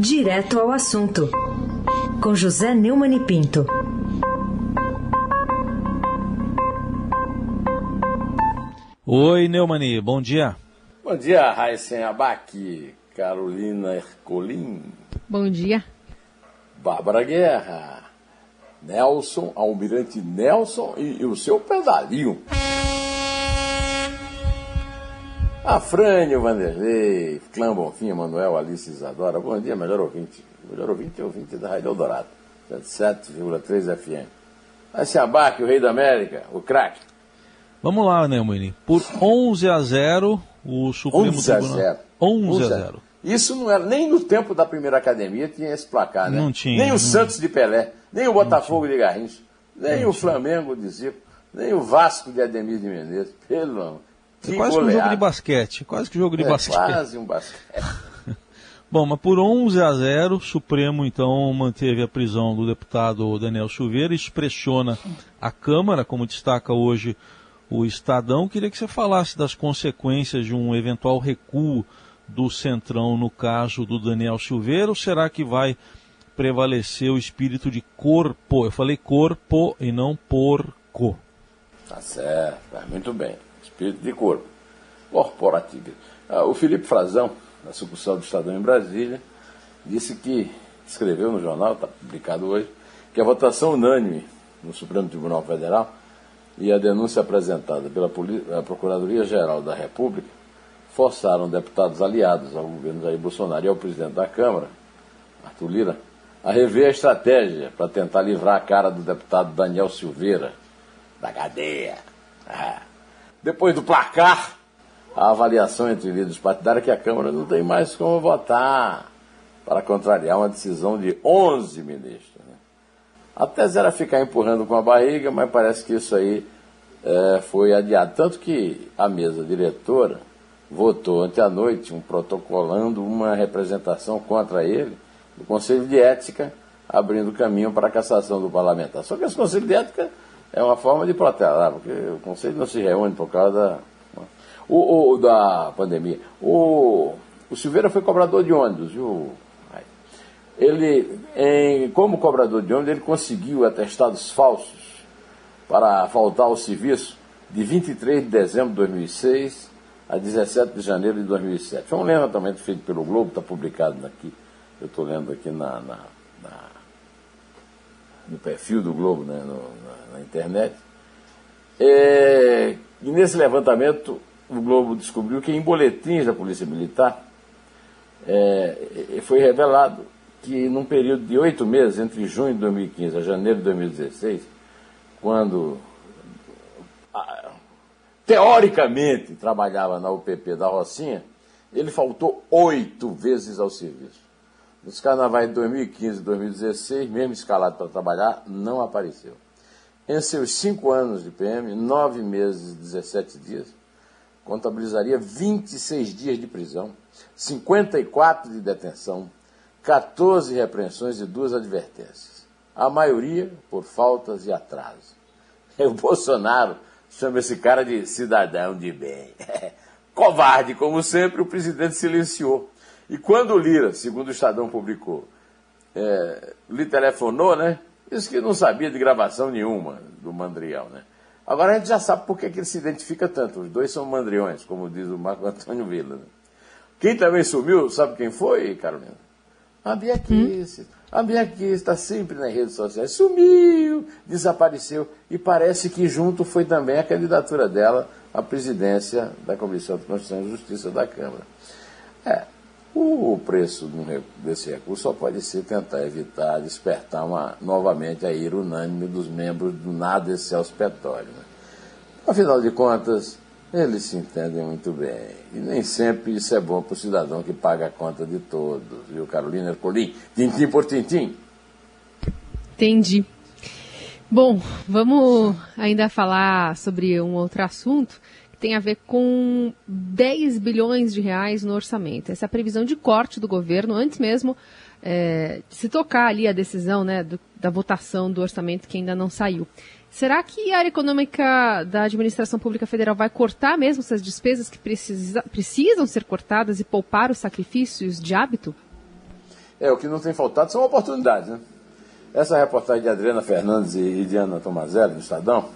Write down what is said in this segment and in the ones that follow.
Direto ao assunto, com José Neumann e Pinto. Oi, Neumani, bom dia. Bom dia, Raíssen Abac, Carolina Ercolim. Bom dia. Bárbara Guerra, Nelson, Almirante Nelson e, e o seu pedalinho. Afrânio Vanderlei, Clã Bonfim, Manuel, Alice Isadora. Bom dia, melhor ouvinte. Melhor ouvinte é ouvinte da Rádio Eldorado, 77,3 FM. Vai se abaque, o rei da América, o craque. Vamos lá, Neumann. Por 11 a 0, o Supremo 11 a 0. 11 a 0. Isso não era nem no tempo da primeira academia tinha esse placar, né? Não tinha. Nem o não... Santos de Pelé, nem o Botafogo de Garrincha, nem Não o Flamengo de Zico, nem o Vasco de Ademir de Menezes. Pelo amor. É quase que um jogo de basquete. Quase que um jogo de é basquete. quase um basquete. Bom, mas por 11 a 0, o Supremo então manteve a prisão do deputado Daniel Silveira, isso pressiona a Câmara, como destaca hoje o Estadão. Queria que você falasse das consequências de um eventual recuo do Centrão no caso do Daniel Silveira, ou será que vai prevalecer o espírito de corpo? Eu falei corpo e não porco. Tá certo, muito bem. Espírito de corpo. Corporativo. Ah, o Felipe Frazão, da sucursal do Estadão em Brasília, disse que, escreveu no jornal, está publicado hoje, que a votação unânime no Supremo Tribunal Federal e a denúncia apresentada pela Procuradoria-Geral da República forçaram deputados aliados ao governo Jair Bolsonaro e ao presidente da Câmara, Arthur Lira, a rever a estratégia para tentar livrar a cara do deputado Daniel Silveira da cadeia. Ah. Depois do placar, a avaliação entre líderes partidários é que a Câmara não tem mais como votar para contrariar uma decisão de 11 ministros. Né? A tese era ficar empurrando com a barriga, mas parece que isso aí é, foi adiado. Tanto que a mesa diretora votou ontem à noite um protocolando uma representação contra ele do Conselho de Ética, abrindo caminho para a cassação do parlamentar. Só que esse Conselho de Ética é uma forma de protestar, porque o Conselho não se reúne por causa da, o, o, da pandemia. O, o Silveira foi cobrador de ônibus, viu? Ele, em, como cobrador de ônibus, ele conseguiu atestados falsos para faltar ao serviço de 23 de dezembro de 2006 a 17 de janeiro de 2007. Foi um levantamento feito pelo Globo, está publicado aqui. Eu estou lendo aqui na, na, no perfil do Globo, né, no, na, na, internet. É, e nesse levantamento, o Globo descobriu que em boletins da Polícia Militar é, foi revelado que num período de oito meses, entre junho de 2015 a janeiro de 2016, quando teoricamente trabalhava na UPP da Rocinha, ele faltou oito vezes ao serviço. Nos carnavais de 2015 e 2016, mesmo escalado para trabalhar, não apareceu. Em seus cinco anos de PM, nove meses e 17 dias, contabilizaria 26 dias de prisão, 54 de detenção, 14 repreensões e duas advertências. A maioria por faltas e atraso. O Bolsonaro chama esse cara de cidadão de bem. Covarde, como sempre, o presidente silenciou. E quando o Lira, segundo o Estadão publicou, é, lhe telefonou, né? Disse que não sabia de gravação nenhuma do Mandriel, né? Agora a gente já sabe por que, que ele se identifica tanto. Os dois são mandriões, como diz o Marco Antônio Vila. Né? Quem também sumiu, sabe quem foi, Carolina? A Bia Kiss. Hum? A Bia Kiss está sempre nas redes sociais. Sumiu, desapareceu. E parece que junto foi também a candidatura dela à presidência da Comissão de Constituição e Justiça da Câmara. O preço desse recurso só pode ser tentar evitar, despertar uma, novamente a ira unânime dos membros do nada excelso petróleo. Né? Afinal de contas, eles se entendem muito bem. E nem sempre isso é bom para o cidadão que paga a conta de todos. Viu, Carolina Ercolim? Tintim por tintim. Entendi. Bom, vamos ainda falar sobre um outro assunto tem a ver com 10 bilhões de reais no orçamento. Essa é a previsão de corte do governo, antes mesmo é, de se tocar ali a decisão né, do, da votação do orçamento que ainda não saiu. Será que a área econômica da administração pública federal vai cortar mesmo essas despesas que precisa, precisam ser cortadas e poupar os sacrifícios de hábito? É, o que não tem faltado são oportunidades, né? Essa reportagem de Adriana Fernandes e de Ana Tomazelli, do Estadão,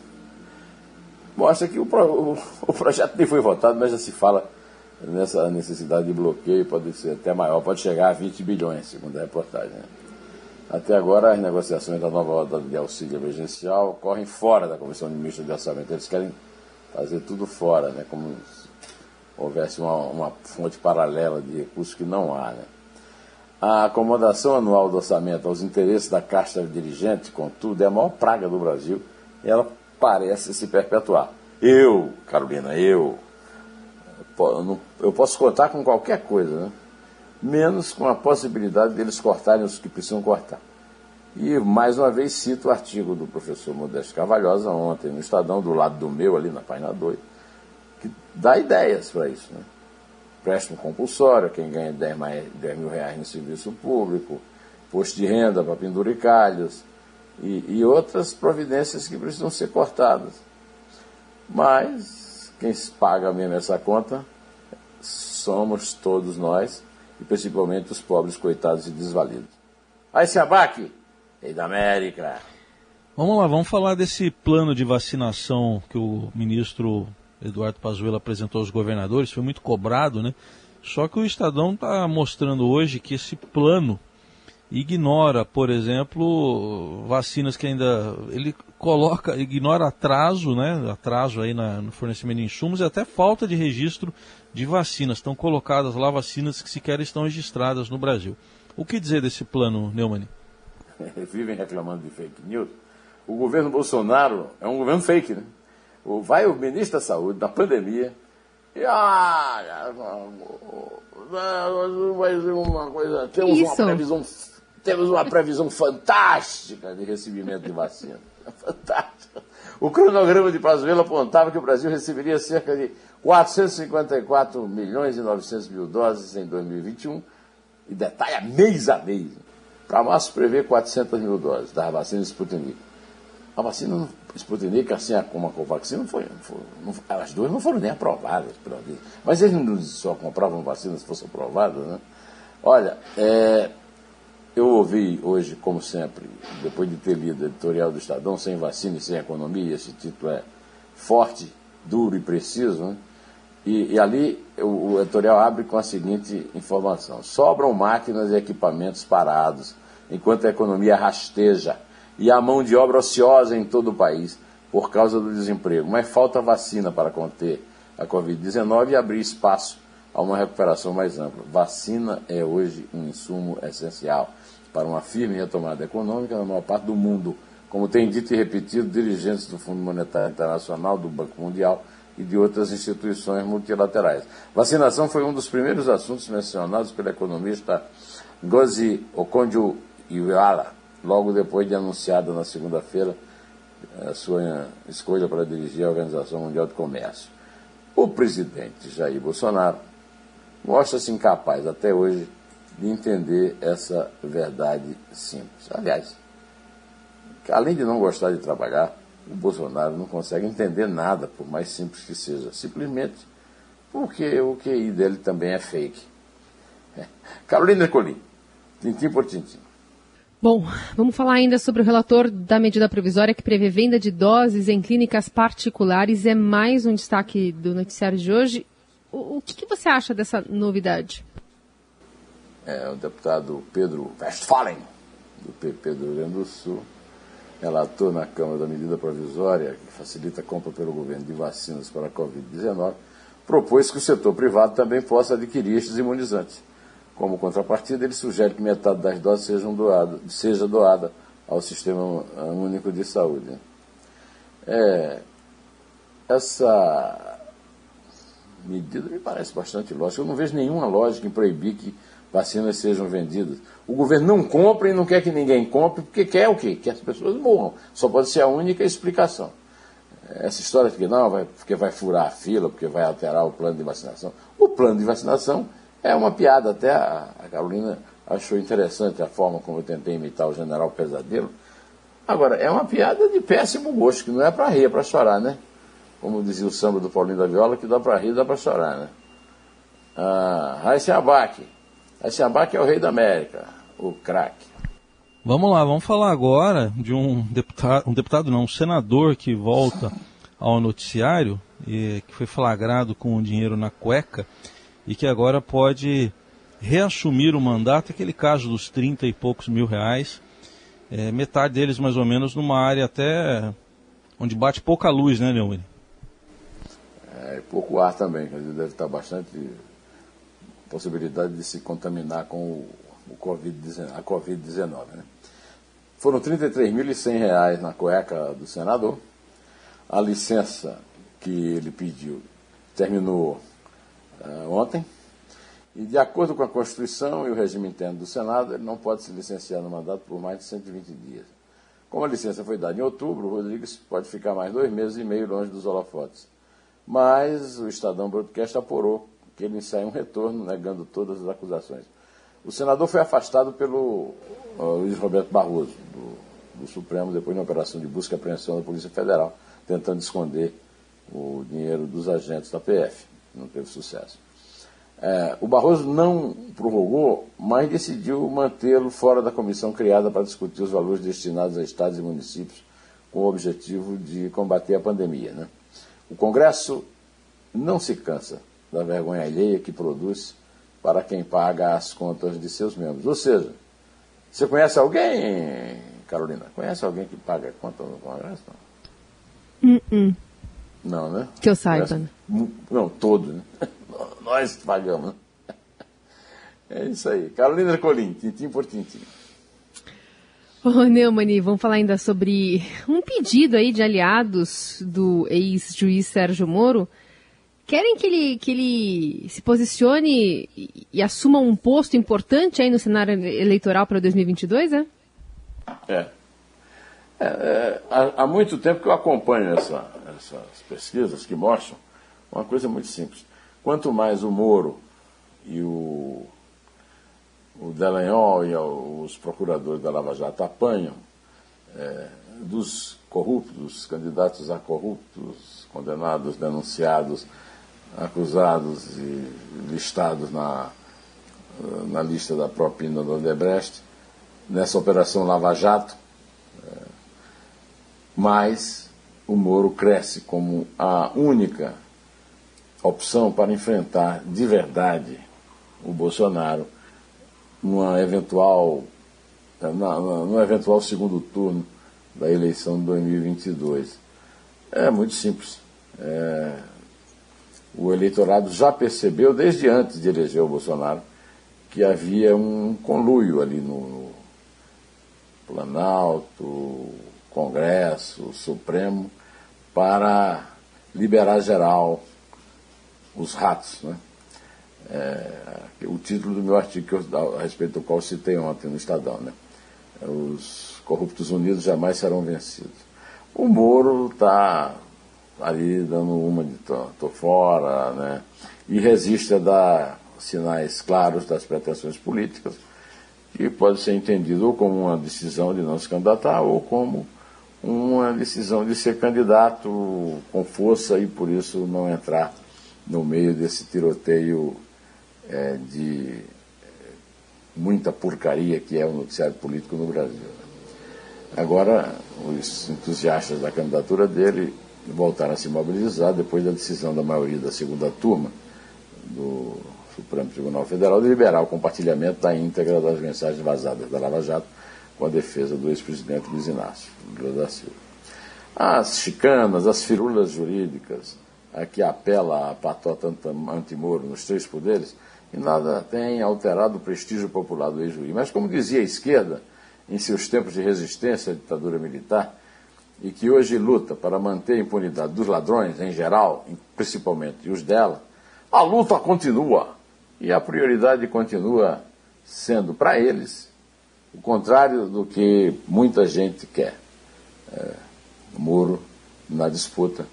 mostra que o, o, o projeto nem foi votado, mas já se fala nessa necessidade de bloqueio, pode ser até maior, pode chegar a 20 bilhões, segundo a reportagem. Né? Até agora, as negociações da nova rodada de auxílio emergencial ocorrem fora da Comissão de Ministros de Orçamento. Eles querem fazer tudo fora, né? como se houvesse uma, uma fonte paralela de recursos que não há. Né? A acomodação anual do orçamento aos interesses da casta dirigente, contudo, é a maior praga do Brasil ela parece se perpetuar. Eu, Carolina, eu, eu posso contar com qualquer coisa, né? menos com a possibilidade deles cortarem os que precisam cortar. E, mais uma vez, cito o artigo do professor Modesto Carvalhosa ontem no Estadão, do lado do meu, ali na página 2, que dá ideias para isso. Né? Préstimo compulsório, quem ganha 10, mais, 10 mil reais no serviço público, posto de renda para penduricalhos e, e outras providências que precisam ser cortadas. Mas quem paga mesmo essa conta somos todos nós e principalmente os pobres coitados e desvalidos. Aí se abaque, rei da América. Vamos lá, vamos falar desse plano de vacinação que o ministro Eduardo Pazuello apresentou aos governadores, foi muito cobrado, né? Só que o Estadão está mostrando hoje que esse plano ignora, por exemplo, vacinas que ainda ele coloca, ignora atraso, né? Atraso aí na, no fornecimento de insumos e até falta de registro de vacinas. Estão colocadas lá vacinas que sequer estão registradas no Brasil. O que dizer desse plano, Neumann? Vivem reclamando de fake news. O governo Bolsonaro é um governo fake, né? Vai o ministro da Saúde, da pandemia, e ah, mais uma coisa, temos Isso. uma previsão temos uma previsão fantástica de recebimento de vacina. Fantástica. O cronograma de Pazuello apontava que o Brasil receberia cerca de 454 milhões e 900 mil doses em 2021, e detalha mês a mês. Para março prevê 400 mil doses da vacina Sputnik. A vacina Sputnik, assim como a Covaxin, não foi, não foi não, as duas não foram nem aprovadas Mas eles não só compravam vacina se fossem aprovadas, né? Olha, é, eu ouvi hoje, como sempre, depois de ter lido o editorial do Estadão, Sem Vacina e Sem Economia, esse título é forte, duro e preciso, né? e, e, ali o, o editorial abre com a seguinte informação: sobram máquinas e equipamentos parados, enquanto a economia rasteja e a mão de obra ociosa em todo o país por causa do desemprego. Mas falta vacina para conter a Covid-19 e abrir espaço a uma recuperação mais ampla. Vacina é hoje um insumo essencial para uma firme retomada econômica na maior parte do mundo, como tem dito e repetido dirigentes do Fundo Monetário Internacional, do Banco Mundial e de outras instituições multilaterais. Vacinação foi um dos primeiros assuntos mencionados pelo economista Ngozi Okonjo-Iweala, logo depois de anunciada na segunda-feira a sua escolha para dirigir a Organização Mundial do Comércio. O presidente Jair Bolsonaro mostra-se incapaz até hoje de entender essa verdade simples. Aliás, além de não gostar de trabalhar, o Bolsonaro não consegue entender nada, por mais simples que seja, simplesmente porque o QI dele também é fake. Carolina Colim, tintim por tintim. Bom, vamos falar ainda sobre o relator da medida provisória que prevê venda de doses em clínicas particulares. É mais um destaque do noticiário de hoje. O, o que, que você acha dessa novidade? é, o deputado Pedro Westphalen, do PP do Rio Grande do Sul, relator na Câmara da medida provisória que facilita a compra pelo governo de vacinas para a Covid-19, propôs que o setor privado também possa adquirir estes imunizantes. Como contrapartida, ele sugere que metade das doses sejam doado, seja doada ao Sistema Único de Saúde. É, essa medida me parece bastante lógica. Eu não vejo nenhuma lógica em proibir que vacinas sejam vendidas. O governo não compra e não quer que ninguém compre, porque quer o quê? Que as pessoas morram. Só pode ser a única explicação. Essa história de que não, vai, porque vai furar a fila, porque vai alterar o plano de vacinação. O plano de vacinação é uma piada. Até a, a Carolina achou interessante a forma como eu tentei imitar o general Pesadelo. Agora, é uma piada de péssimo gosto, que não é para rir, é para chorar, né? Como dizia o samba do Paulinho da Viola, que dá para rir, dá para chorar, né? Ah, Raíssa Abac, a Abac é o rei da América. o craque. Vamos lá, vamos falar agora de um deputado, um deputado não, um senador que volta ao noticiário, e, que foi flagrado com o dinheiro na cueca e que agora pode reassumir o mandato, aquele caso dos 30 e poucos mil reais, é, metade deles mais ou menos numa área até onde bate pouca luz, né, Neumann? Pouco ar também, dizer, deve estar bastante possibilidade de se contaminar com o, o COVID-19, a Covid-19, né? Foram R$ 33.100 na cueca do senador. A licença que ele pediu terminou uh, ontem. E, de acordo com a Constituição e o regime interno do Senado, ele não pode se licenciar no mandato por mais de 120 dias. Como a licença foi dada em outubro, o Rodrigues pode ficar mais dois meses e meio longe dos holofotes. Mas o Estadão Broadcast apurou que ele ensaia um retorno, negando todas as acusações. O senador foi afastado pelo uh, Luiz Roberto Barroso, do, do, Supremo, depois de uma operação de busca e apreensão da Polícia Federal, tentando esconder o dinheiro dos agentes da PF. Não teve sucesso. É, o Barroso não prorrogou, mas decidiu mantê-lo fora da comissão criada para discutir os valores destinados a estados e municípios com o objetivo de combater a pandemia. Né? O Congresso não se cansa da vergonha alheia que produz para quem paga as contas de seus membros. Ou seja, você conhece alguém, Carolina? Conhece alguém que paga a conta no Congresso? Não, uh -uh. não né? Que eu saiba. Né? Não, todos. Né? Nós pagamos. É isso aí. Carolina Colim, tintim por tintim. Ô, oh, Neumann, vamos falar ainda sobre um pedido aí de aliados do ex-juiz Sérgio Moro querem que ele, que ele se posicione e, e, assuma um posto importante aí no cenário eleitoral para 2022, é? É. é, é há, há, muito tempo que eu acompanho essa, essas pesquisas que mostram uma coisa muito simples. Quanto mais o Moro e o, o Delanhol e os procuradores da Lava Jato apanham é, dos corruptos, candidatos a corruptos, condenados, denunciados, acusados e listados na, na lista da propina do Odebrecht, nessa operação Lava Jato, é, mas o Moro cresce como a única opção para enfrentar de verdade o Bolsonaro numa eventual, num eventual segundo turno da eleição de 2022. É muito simples. É, o eleitorado já percebeu, desde antes de eleger o Bolsonaro, que havia um conluio ali no, no Planalto, Congresso, Supremo, para liberar geral os ratos. Né? É, o título do meu artigo eu, a respeito do qual citei ontem no Estadão. Né? Os corruptos unidos jamais serão vencidos. O Moro está ali dando uma de tô, tô fora, né? E resiste a dar sinais claros das pretensões políticas, que pode ser entendido ou como uma decisão de não se candidatar ou como uma decisão de ser candidato com força e por isso não entrar no meio desse tiroteio é, de muita porcaria que é o noticiário político no Brasil. Agora, os entusiastas da candidatura dele voltaram a se mobilizar depois da decisão da maioria da segunda turma do Supremo Tribunal Federal de liberar o compartilhamento da íntegra das mensagens vazadas da Lava Jato com a defesa do ex-presidente Luiz Inácio Lula da Silva. As chicanas, as firulas jurídicas, a que apela a patota antimoro nos três poderes, e nada tem alterado o prestígio popular do ex-juiz. Mas, como dizia a esquerda, em seus tempos de resistência à ditadura militar, e que hoje luta para manter a impunidade dos ladrões em geral, principalmente, os dela, a luta continua. E a prioridade continua sendo para eles o contrário do que muita gente quer. É, muro na disputa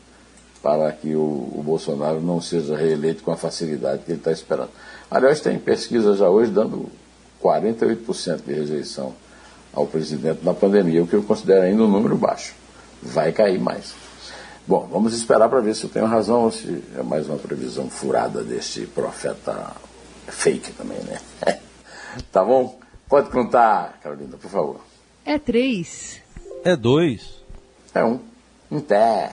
para que o, o, Bolsonaro não seja reeleito com a facilidade que ele está esperando. Aliás, tem pesquisa já hoje dando 48% de rejeição ao presidente na pandemia, o que eu considero ainda um número baixo vai cair mais. Bom, vamos esperar para ver se eu tenho razão ou se é mais uma previsão furada desse profeta fake também, né? tá bom? Pode contar, Carolina, por favor. É três. É dois. É um. Um té.